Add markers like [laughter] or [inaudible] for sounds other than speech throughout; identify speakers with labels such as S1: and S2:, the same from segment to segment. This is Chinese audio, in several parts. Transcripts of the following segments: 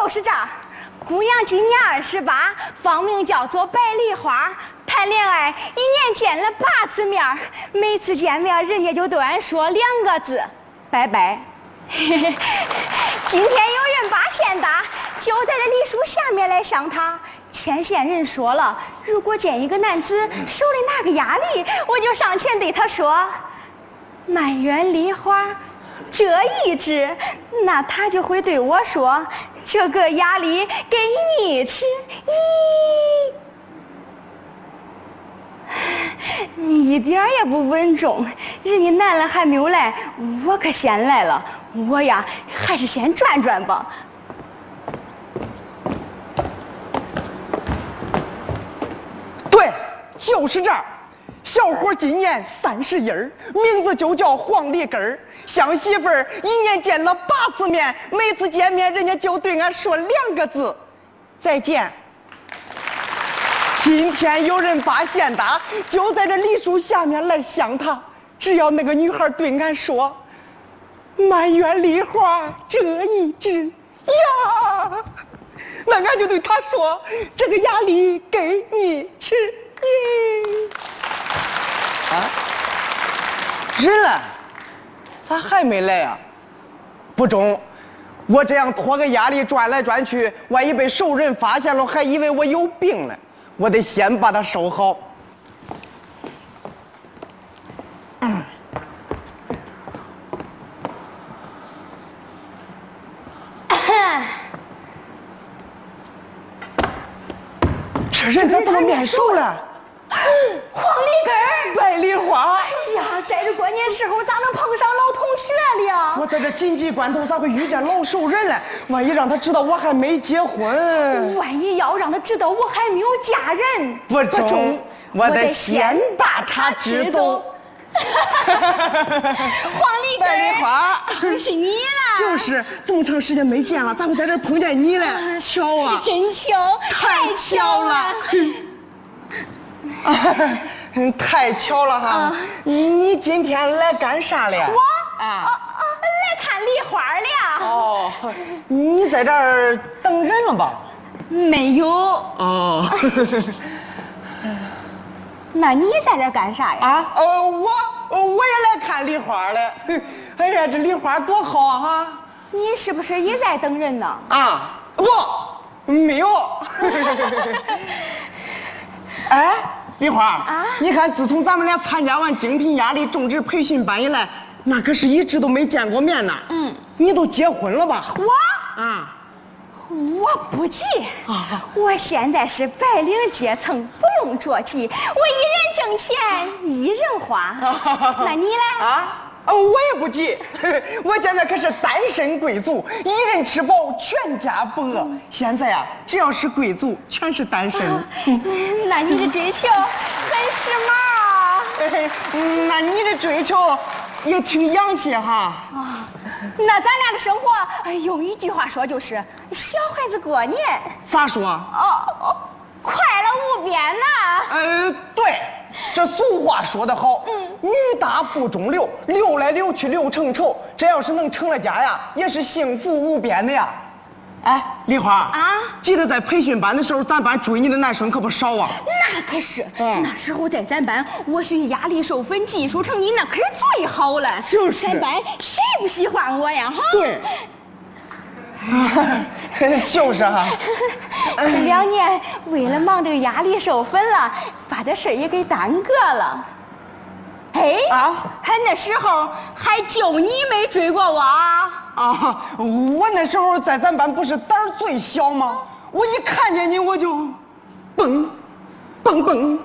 S1: 对，就是这儿。姑娘今年二十八，芳名叫做白梨花。谈恋爱一年见了八次面，每次见面人家就对俺说两个字：拜拜。[laughs] 今天有人把线搭，就在这梨树下面来相他。牵线人说了，如果见一个男子手里拿个鸭梨，我就上前对他说：“满园梨花这一枝。”那他就会对我说：“这个鸭梨给你吃。”咦，你一点也不稳重，人家男的还没有来，我可先来了。我呀，还是先转转吧。
S2: 对，就是这儿。小伙今年三十一儿，名字就叫黄梨根儿。相媳妇儿一年见了八次面，每次见面人家就对俺说两个字：再见。今天有人把线搭，就在这梨树下面来相他。只要那个女孩对俺说。满园梨花这一枝呀，那俺就对他说：“这个鸭梨给你吃耶。”啊，人呢？咋还没来啊？不中，我这样拖个压力转来转去，万一被熟人发现了，还以为我有病呢。我得先把它收好。这人咋这么面熟了？
S1: 黄梨根儿，
S2: 百里花。
S1: 哎呀，年时候咋能碰上老同学了？
S2: 我在这紧急关头咋会遇见老熟人了？万一让他知道我还没结婚，
S1: 万一要让他知道我还没有嫁人，
S2: 不中，我得先把他知道。[laughs]
S1: 黄梨根，
S2: 百里花，
S1: 是你啦！
S2: 就是这么长时间没见了，咋会在这碰见你了？巧啊！
S1: 真巧，太巧了！[laughs]
S2: 太巧了哈！你你今天来干啥了？
S1: 我啊啊来看梨花了。
S2: 哦，你在这儿等人了吧？
S1: 没有。
S2: 哦。[laughs]
S1: 那你在这干啥呀？
S2: 啊，呃，我我也来看梨花了。哎呀，这梨花多好啊！哈，
S1: 你是不是也在等人呢？
S2: 啊，不，没有。[laughs] 哎，梨花啊，你看，自从咱们俩参加完精品压力种植培训班以来，那可是一直都没见过面呢。
S1: 嗯，
S2: 你都结婚了吧？
S1: 我
S2: 啊。
S1: 我不急，我现在是白领阶层，不用着急，我一人挣钱，一人花。[laughs] 那你呢？
S2: 啊，我也不急，我现在可是单身贵族，一人吃饱，全家不饿。现在啊，只要是贵族，全是单身。
S1: 那你的追求很时髦。
S2: 那你的追求也挺洋气哈。
S1: 啊。那咱俩的生活，用一句话说就是小孩子过年。
S2: 咋说？
S1: 哦，快乐无边呐！
S2: 呃，对，这俗话说得好，嗯，女大不中留，留来留去留成仇。这要是能成了家呀，也是幸福无边的呀。哎，梨花
S1: 啊，
S2: 记得在培训班的时候，咱班追你的男生可不少啊。
S1: 那可是，那时候在咱班，我学压力授粉技术成绩那可是最好了。
S2: 就是。
S1: 咱班谁不喜欢我呀？哈。
S2: 对。[laughs] [laughs] 就是哈。
S1: 这两年为了忙这个压力授粉了，把这事也给耽搁了。哎啊！还那时候还就你没追过我啊？
S2: 啊！我那时候在咱班不是胆儿最小吗？我一看见你我就蹦蹦蹦，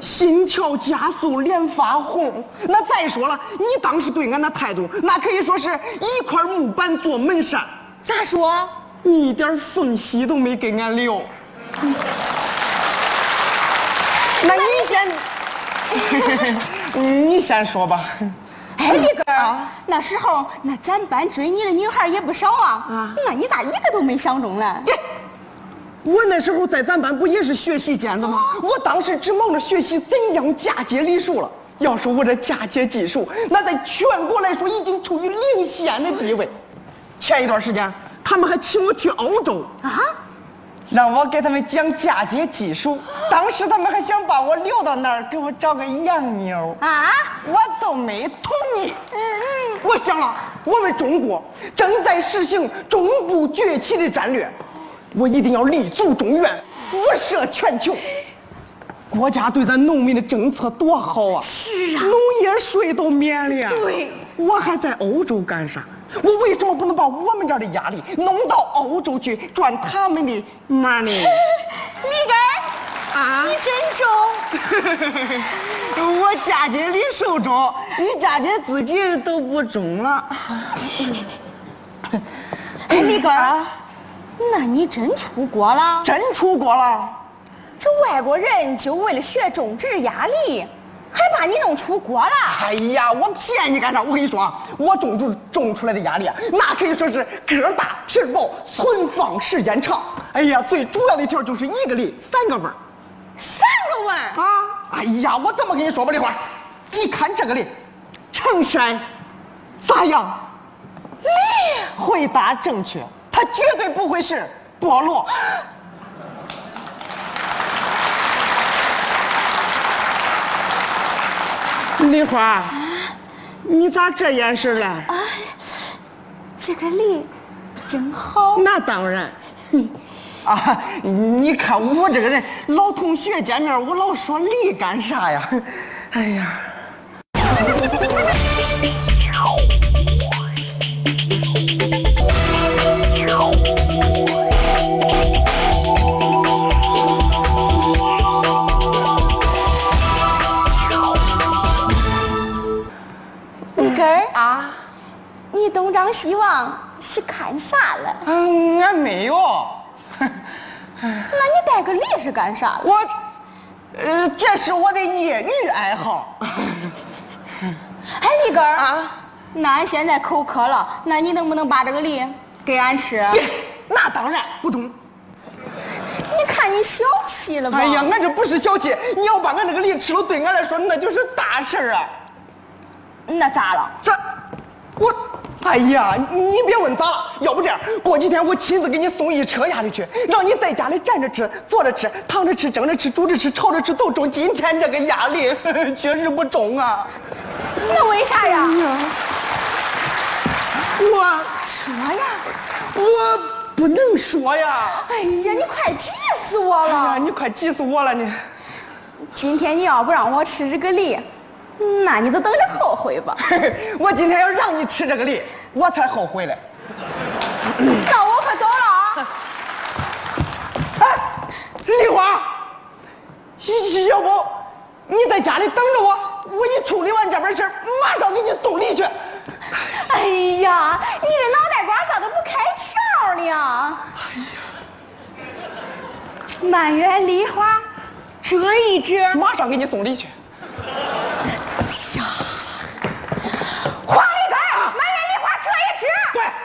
S2: 心跳加速，脸发红。那再说了，你当时对俺那态度，那可以说是一块木板做门扇。
S1: 咋说？
S2: 你一点缝隙都没给俺留。那你先。[laughs] 你先说吧。
S1: 哎，李根儿，那时候那咱班追你的女孩也不少啊。啊。那你咋一个都没相中呢？
S2: 我那时候在咱班不也是学习尖子吗？我当时只忙着学习怎样嫁接梨树了。要说我这嫁接技术，那在全国来说已经处于领先的地位。前一段时间。他们还请我去欧洲
S1: 啊，
S2: 让我给他们讲嫁接技术。当时他们还想把我留到那儿给我找个洋妞
S1: 啊，
S2: 我都没同意。嗯嗯，我想了，我们中国正在实行中部崛起的战略，我一定要立足中原，辐射全球。国家对咱农民的政策多好啊！
S1: 是啊，
S2: 农业税都免了呀。
S1: 对，
S2: 我还在欧洲干啥？我为什么不能把我们这儿的压力弄到欧洲去赚他们的 money？
S1: 李根啊，你真
S2: 中。[laughs] 我嫁接李寿中，你嫁接自己都不中了。
S1: 哎，李根啊，那你真出国了？
S2: 真出国了。
S1: 这外国人就为了学种植压力，还把你弄出国了？
S2: 哎呀，我骗你干啥？我跟你说啊，我种出种出来的压力啊，那可以说是个大皮薄，存放时间长。哎呀，最主要的条就是一个梨三个味儿。
S1: 三个味儿
S2: 啊！哎呀，我怎么跟你说吧，梨花？你看这个梨，成山咋样？
S1: 梨，
S2: 回答正确，它绝对不会是菠萝。梨花，你咋这眼神了？啊，
S1: 这个梨真好。
S2: 那当然。啊，你看我这个人，老同学见面我老说梨干啥呀？哎呀。
S1: 张希望是看啥了？
S2: 嗯，俺没有。[laughs]
S1: 那你带个梨是干啥？
S2: 我，呃，这是我的业余爱好。[laughs]
S1: 哎，李根儿啊，那俺现在口渴了，那你能不能把这个梨给俺吃？[laughs]
S2: 那当然不中。
S1: 你看你小气了吧？
S2: 哎呀，俺这不是小气，你要把俺这个梨吃了，对俺来说那就是大事啊。
S1: 那咋了？
S2: 这，我。哎呀，你别问咋了，要不这样，过几天我亲自给你送一车下去，让你在家里站着吃、坐着吃、躺着吃、蒸着吃、煮着吃、炒着吃都中。今天这个压力 [laughs] 确实不中啊。
S1: 那为啥呀？
S2: 我
S1: 说呀，
S2: 我不能说呀。
S1: 哎呀，你快急死我了！哎
S2: 呀，你快急死我了你。
S1: 今天你要不让我吃这个梨。那你就等着后悔吧！
S2: 我今天要让你吃这个梨，我才后悔嘞。
S1: 那我可走了啊！
S2: 哎，梨花，要不你在家里等着我，我一处理完这边事马上给你送梨去。
S1: 哎呀，你这脑袋瓜咋都不开窍呢？哎呀满园梨花，折一折，
S2: 马上给你送梨去。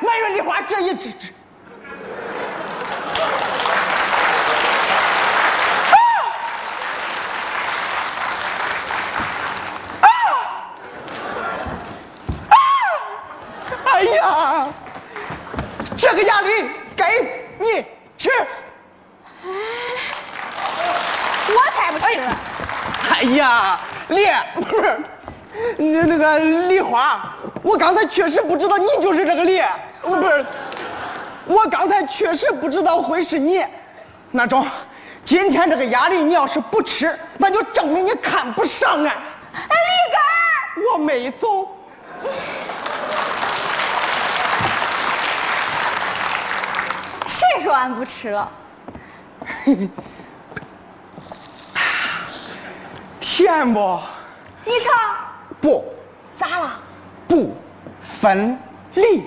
S2: 满园梨花，这一枝枝。啊！啊！哎呀，这个鸭梨给你吃。
S1: 我才不吃。
S2: 哎呀，梨不是，那那个梨花，我刚才确实不知道你就是这个梨。我刚才确实不知道会是你。那中，今天这个鸭梨你要是不吃，那就证明你看不上俺。
S1: 哎，李
S2: 根我没走。
S1: 谁说俺不吃了？[laughs]
S2: 甜不？
S1: 你尝。
S2: 不。
S1: 咋了？
S2: 不分离。